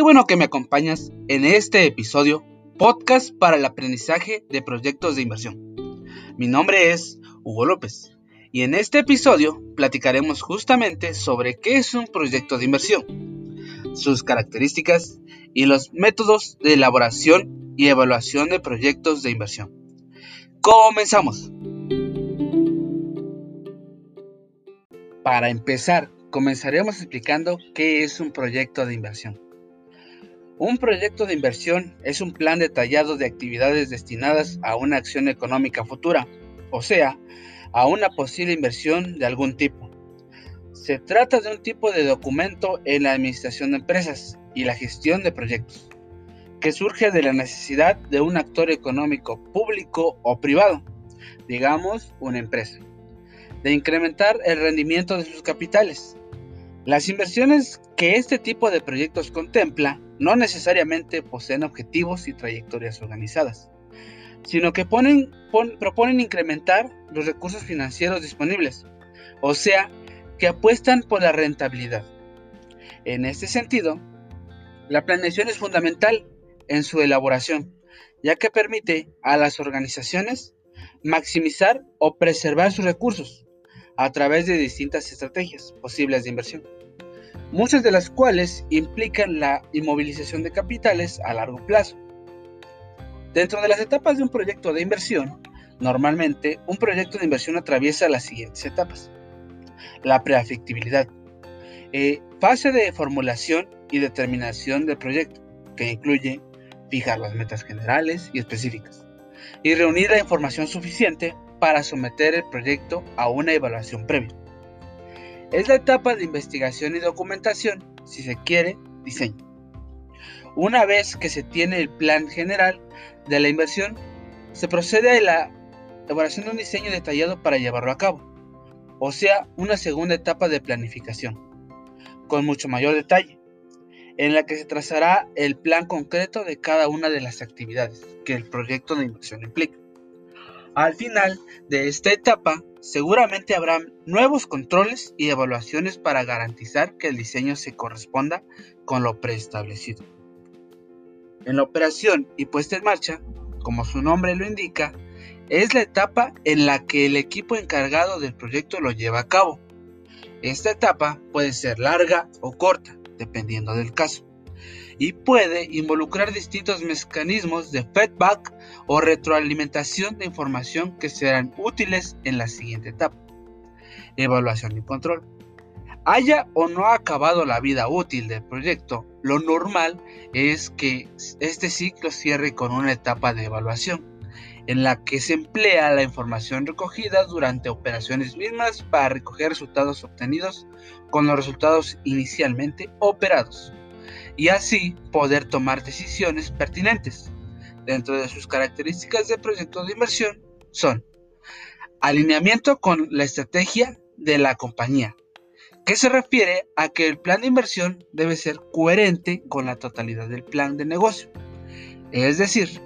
Qué bueno que me acompañas en este episodio, podcast para el aprendizaje de proyectos de inversión. Mi nombre es Hugo López y en este episodio platicaremos justamente sobre qué es un proyecto de inversión, sus características y los métodos de elaboración y evaluación de proyectos de inversión. Comenzamos. Para empezar, comenzaremos explicando qué es un proyecto de inversión. Un proyecto de inversión es un plan detallado de actividades destinadas a una acción económica futura, o sea, a una posible inversión de algún tipo. Se trata de un tipo de documento en la administración de empresas y la gestión de proyectos, que surge de la necesidad de un actor económico público o privado, digamos una empresa, de incrementar el rendimiento de sus capitales. Las inversiones que este tipo de proyectos contempla no necesariamente poseen objetivos y trayectorias organizadas, sino que proponen incrementar los recursos financieros disponibles, o sea, que apuestan por la rentabilidad. En este sentido, la planeación es fundamental en su elaboración, ya que permite a las organizaciones maximizar o preservar sus recursos a través de distintas estrategias posibles de inversión muchas de las cuales implican la inmovilización de capitales a largo plazo. Dentro de las etapas de un proyecto de inversión, normalmente un proyecto de inversión atraviesa las siguientes etapas. La preafectibilidad, eh, fase de formulación y determinación del proyecto, que incluye fijar las metas generales y específicas, y reunir la información suficiente para someter el proyecto a una evaluación previa. Es la etapa de investigación y documentación, si se quiere, diseño. Una vez que se tiene el plan general de la inversión, se procede a la elaboración de un diseño detallado para llevarlo a cabo, o sea, una segunda etapa de planificación, con mucho mayor detalle, en la que se trazará el plan concreto de cada una de las actividades que el proyecto de inversión implica. Al final de esta etapa, seguramente habrá nuevos controles y evaluaciones para garantizar que el diseño se corresponda con lo preestablecido. En la operación y puesta en marcha, como su nombre lo indica, es la etapa en la que el equipo encargado del proyecto lo lleva a cabo. Esta etapa puede ser larga o corta, dependiendo del caso y puede involucrar distintos mecanismos de feedback o retroalimentación de información que serán útiles en la siguiente etapa. Evaluación y control. Haya o no acabado la vida útil del proyecto, lo normal es que este ciclo cierre con una etapa de evaluación, en la que se emplea la información recogida durante operaciones mismas para recoger resultados obtenidos con los resultados inicialmente operados y así poder tomar decisiones pertinentes. Dentro de sus características de proyecto de inversión son alineamiento con la estrategia de la compañía, que se refiere a que el plan de inversión debe ser coherente con la totalidad del plan de negocio. Es decir,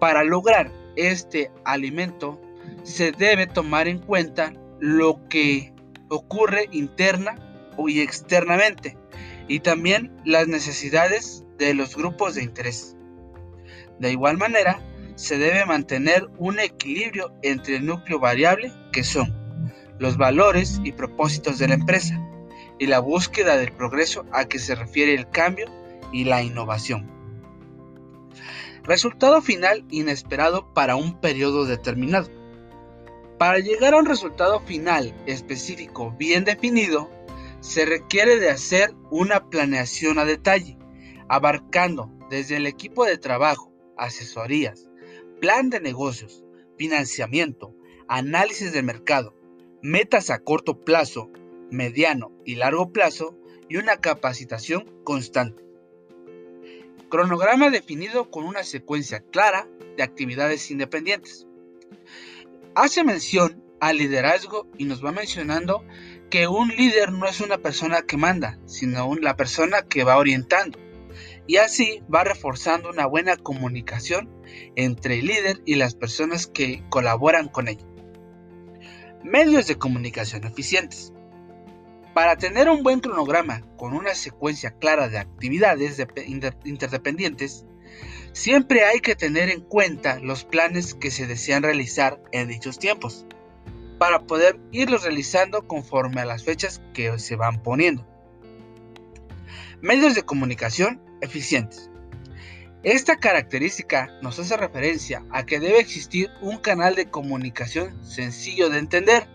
para lograr este alimento se debe tomar en cuenta lo que ocurre interna y externamente, y también las necesidades de los grupos de interés. De igual manera, se debe mantener un equilibrio entre el núcleo variable, que son los valores y propósitos de la empresa, y la búsqueda del progreso a que se refiere el cambio y la innovación. Resultado final inesperado para un periodo determinado. Para llegar a un resultado final específico bien definido, se requiere de hacer una planeación a detalle, abarcando desde el equipo de trabajo, asesorías, plan de negocios, financiamiento, análisis de mercado, metas a corto plazo, mediano y largo plazo y una capacitación constante. Cronograma definido con una secuencia clara de actividades independientes. Hace mención al liderazgo y nos va mencionando que un líder no es una persona que manda, sino la persona que va orientando. Y así va reforzando una buena comunicación entre el líder y las personas que colaboran con él. Medios de comunicación eficientes. Para tener un buen cronograma con una secuencia clara de actividades interdependientes, siempre hay que tener en cuenta los planes que se desean realizar en dichos tiempos, para poder irlos realizando conforme a las fechas que se van poniendo. Medios de comunicación eficientes. Esta característica nos hace referencia a que debe existir un canal de comunicación sencillo de entender,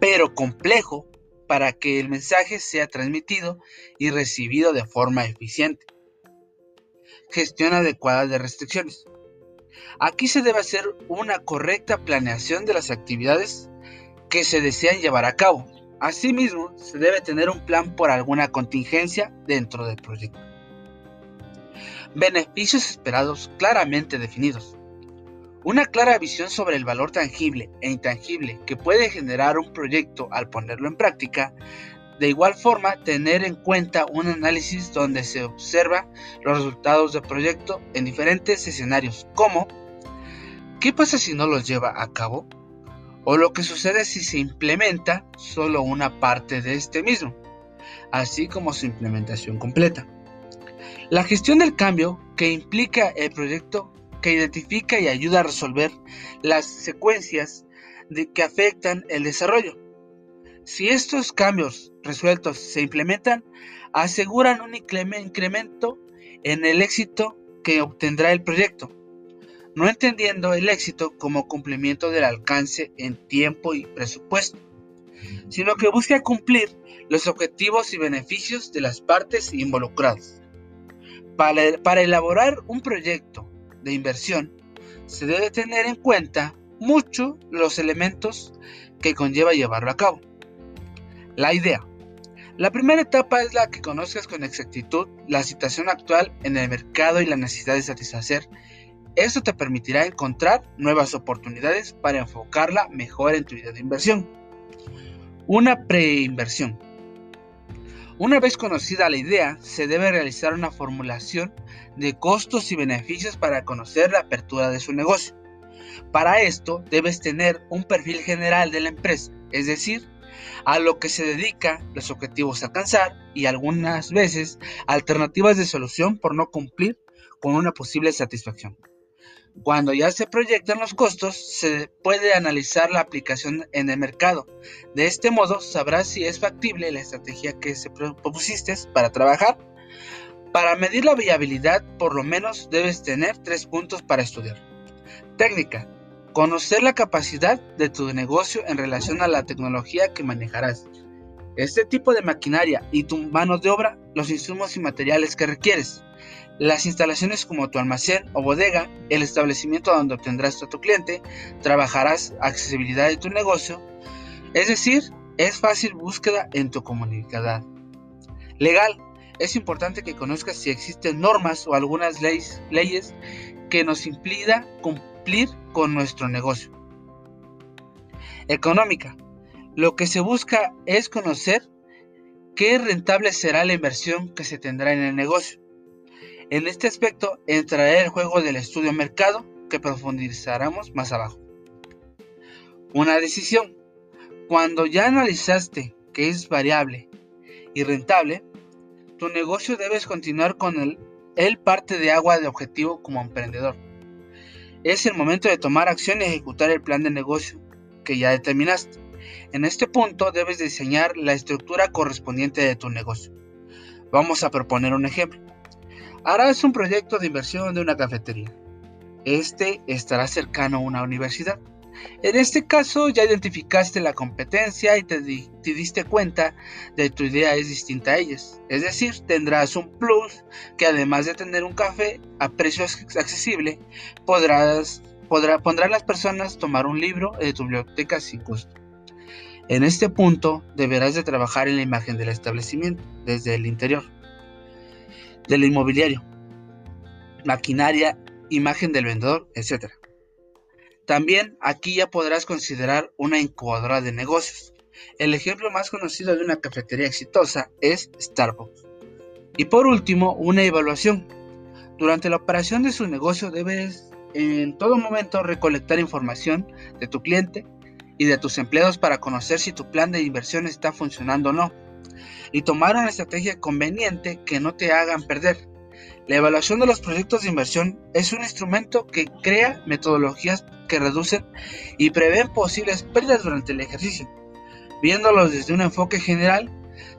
pero complejo para que el mensaje sea transmitido y recibido de forma eficiente. Gestión adecuada de restricciones. Aquí se debe hacer una correcta planeación de las actividades que se desean llevar a cabo. Asimismo, se debe tener un plan por alguna contingencia dentro del proyecto. Beneficios esperados claramente definidos. Una clara visión sobre el valor tangible e intangible que puede generar un proyecto al ponerlo en práctica. De igual forma, tener en cuenta un análisis donde se observa los resultados del proyecto en diferentes escenarios, como ¿qué pasa si no los lleva a cabo? O lo que sucede si se implementa solo una parte de este mismo, así como su implementación completa. La gestión del cambio que implica el proyecto que identifica y ayuda a resolver las secuencias que afectan el desarrollo. Si estos cambios resueltos se implementan, aseguran un incremento en el éxito que obtendrá el proyecto, no entendiendo el éxito como cumplimiento del alcance en tiempo y presupuesto, sino que busca cumplir los objetivos y beneficios de las partes involucradas. Para, elaborar un proyecto de inversión, se debe tener en cuenta mucho los elementos que conlleva llevarlo a cabo. La idea. La primera etapa es la que conozcas con exactitud la situación actual en el mercado y la necesidad de satisfacer. Esto te permitirá encontrar nuevas oportunidades para enfocarla mejor en tu idea de inversión. Una preinversión. Una vez conocida la idea, se debe realizar una formulación de costos y beneficios para conocer la apertura de su negocio. Para esto debes tener un perfil general de la empresa, es decir, a lo que se dedica, los objetivos a alcanzar y algunas veces alternativas de solución por no cumplir con una posible satisfacción. Cuando ya se proyectan los costos, se puede analizar la aplicación en el mercado. De este modo, sabrás si es factible la estrategia que se propusiste para trabajar. Para medir la viabilidad, por lo menos debes tener tres puntos para estudiar. Técnica. Conocer la capacidad de tu negocio en relación a la tecnología que manejarás. Este tipo de maquinaria y tu manos de obra, los insumos y materiales que requieres las instalaciones como tu almacén o bodega, el establecimiento donde obtendrás a tu cliente, trabajarás accesibilidad de tu negocio, es decir, es fácil búsqueda en tu comunidad. Legal, es importante que conozcas si existen normas o algunas leyes, leyes que nos impida cumplir con nuestro negocio. Económica, lo que se busca es conocer qué rentable será la inversión que se tendrá en el negocio en este aspecto entrará el juego del estudio mercado que profundizaremos más abajo. Una decisión. Cuando ya analizaste que es variable y rentable, tu negocio debes continuar con el, el parte de agua de objetivo como emprendedor. Es el momento de tomar acción y ejecutar el plan de negocio que ya determinaste. En este punto debes diseñar la estructura correspondiente de tu negocio. Vamos a proponer un ejemplo. Harás un proyecto de inversión de una cafetería. Este estará cercano a una universidad. En este caso ya identificaste la competencia y te, diste cuenta de tu idea es distinta a ellas. Es decir, tendrás un plus que además de tener un café a precio accesible, podrás, podrá, pondrán las personas tomar un libro de tu biblioteca sin costo. En este punto deberás de trabajar en la imagen del establecimiento desde el interior del inmobiliario, maquinaria, imagen del vendedor, etc. También aquí ya podrás considerar una incubadora de negocios. El ejemplo más conocido de una cafetería exitosa es Starbucks. Y por último, una evaluación. Durante la operación de su negocio debes en todo momento recolectar información de tu cliente y de tus empleados para conocer si tu plan de inversión está funcionando o no. Y tomar una estrategia conveniente que no te hagan perder. La evaluación de los proyectos de inversión es un instrumento que crea metodologías que reducen y prevén posibles pérdidas durante el ejercicio. Viéndolos desde un enfoque general,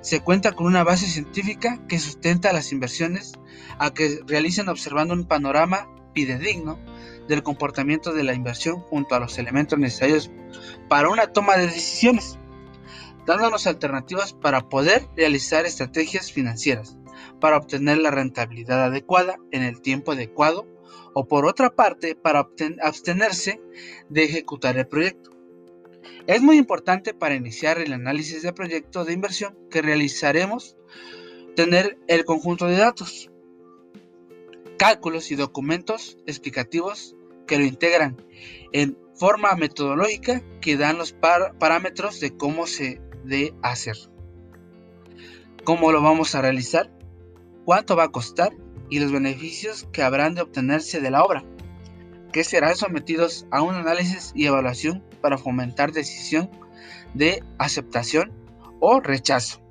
se cuenta con una base científica que sustenta las inversiones a que realicen observando un panorama fidedigno del comportamiento de la inversión junto a los elementos necesarios para una toma de decisiones, dándonos alternativas para poder realizar estrategias financieras para obtener la rentabilidad adecuada en el tiempo adecuado o por otra parte para abstenerse de ejecutar el proyecto. Es muy importante para iniciar el análisis de proyecto de inversión que realizaremos tener el conjunto de datos, cálculos y documentos explicativos que lo integran en forma metodológica que dan los parámetros de cómo se debe hacer. ¿Cómo lo vamos a realizar? ¿Cuánto va a costar? Y los beneficios que habrán de obtenerse de la obra, que serán sometidos a un análisis y evaluación para fomentar decisión de aceptación o rechazo.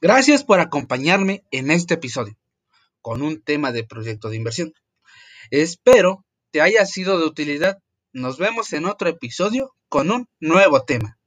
Gracias por acompañarme en este episodio con un tema de proyecto de inversión. Espero te haya sido de utilidad. Nos vemos en otro episodio con un nuevo tema.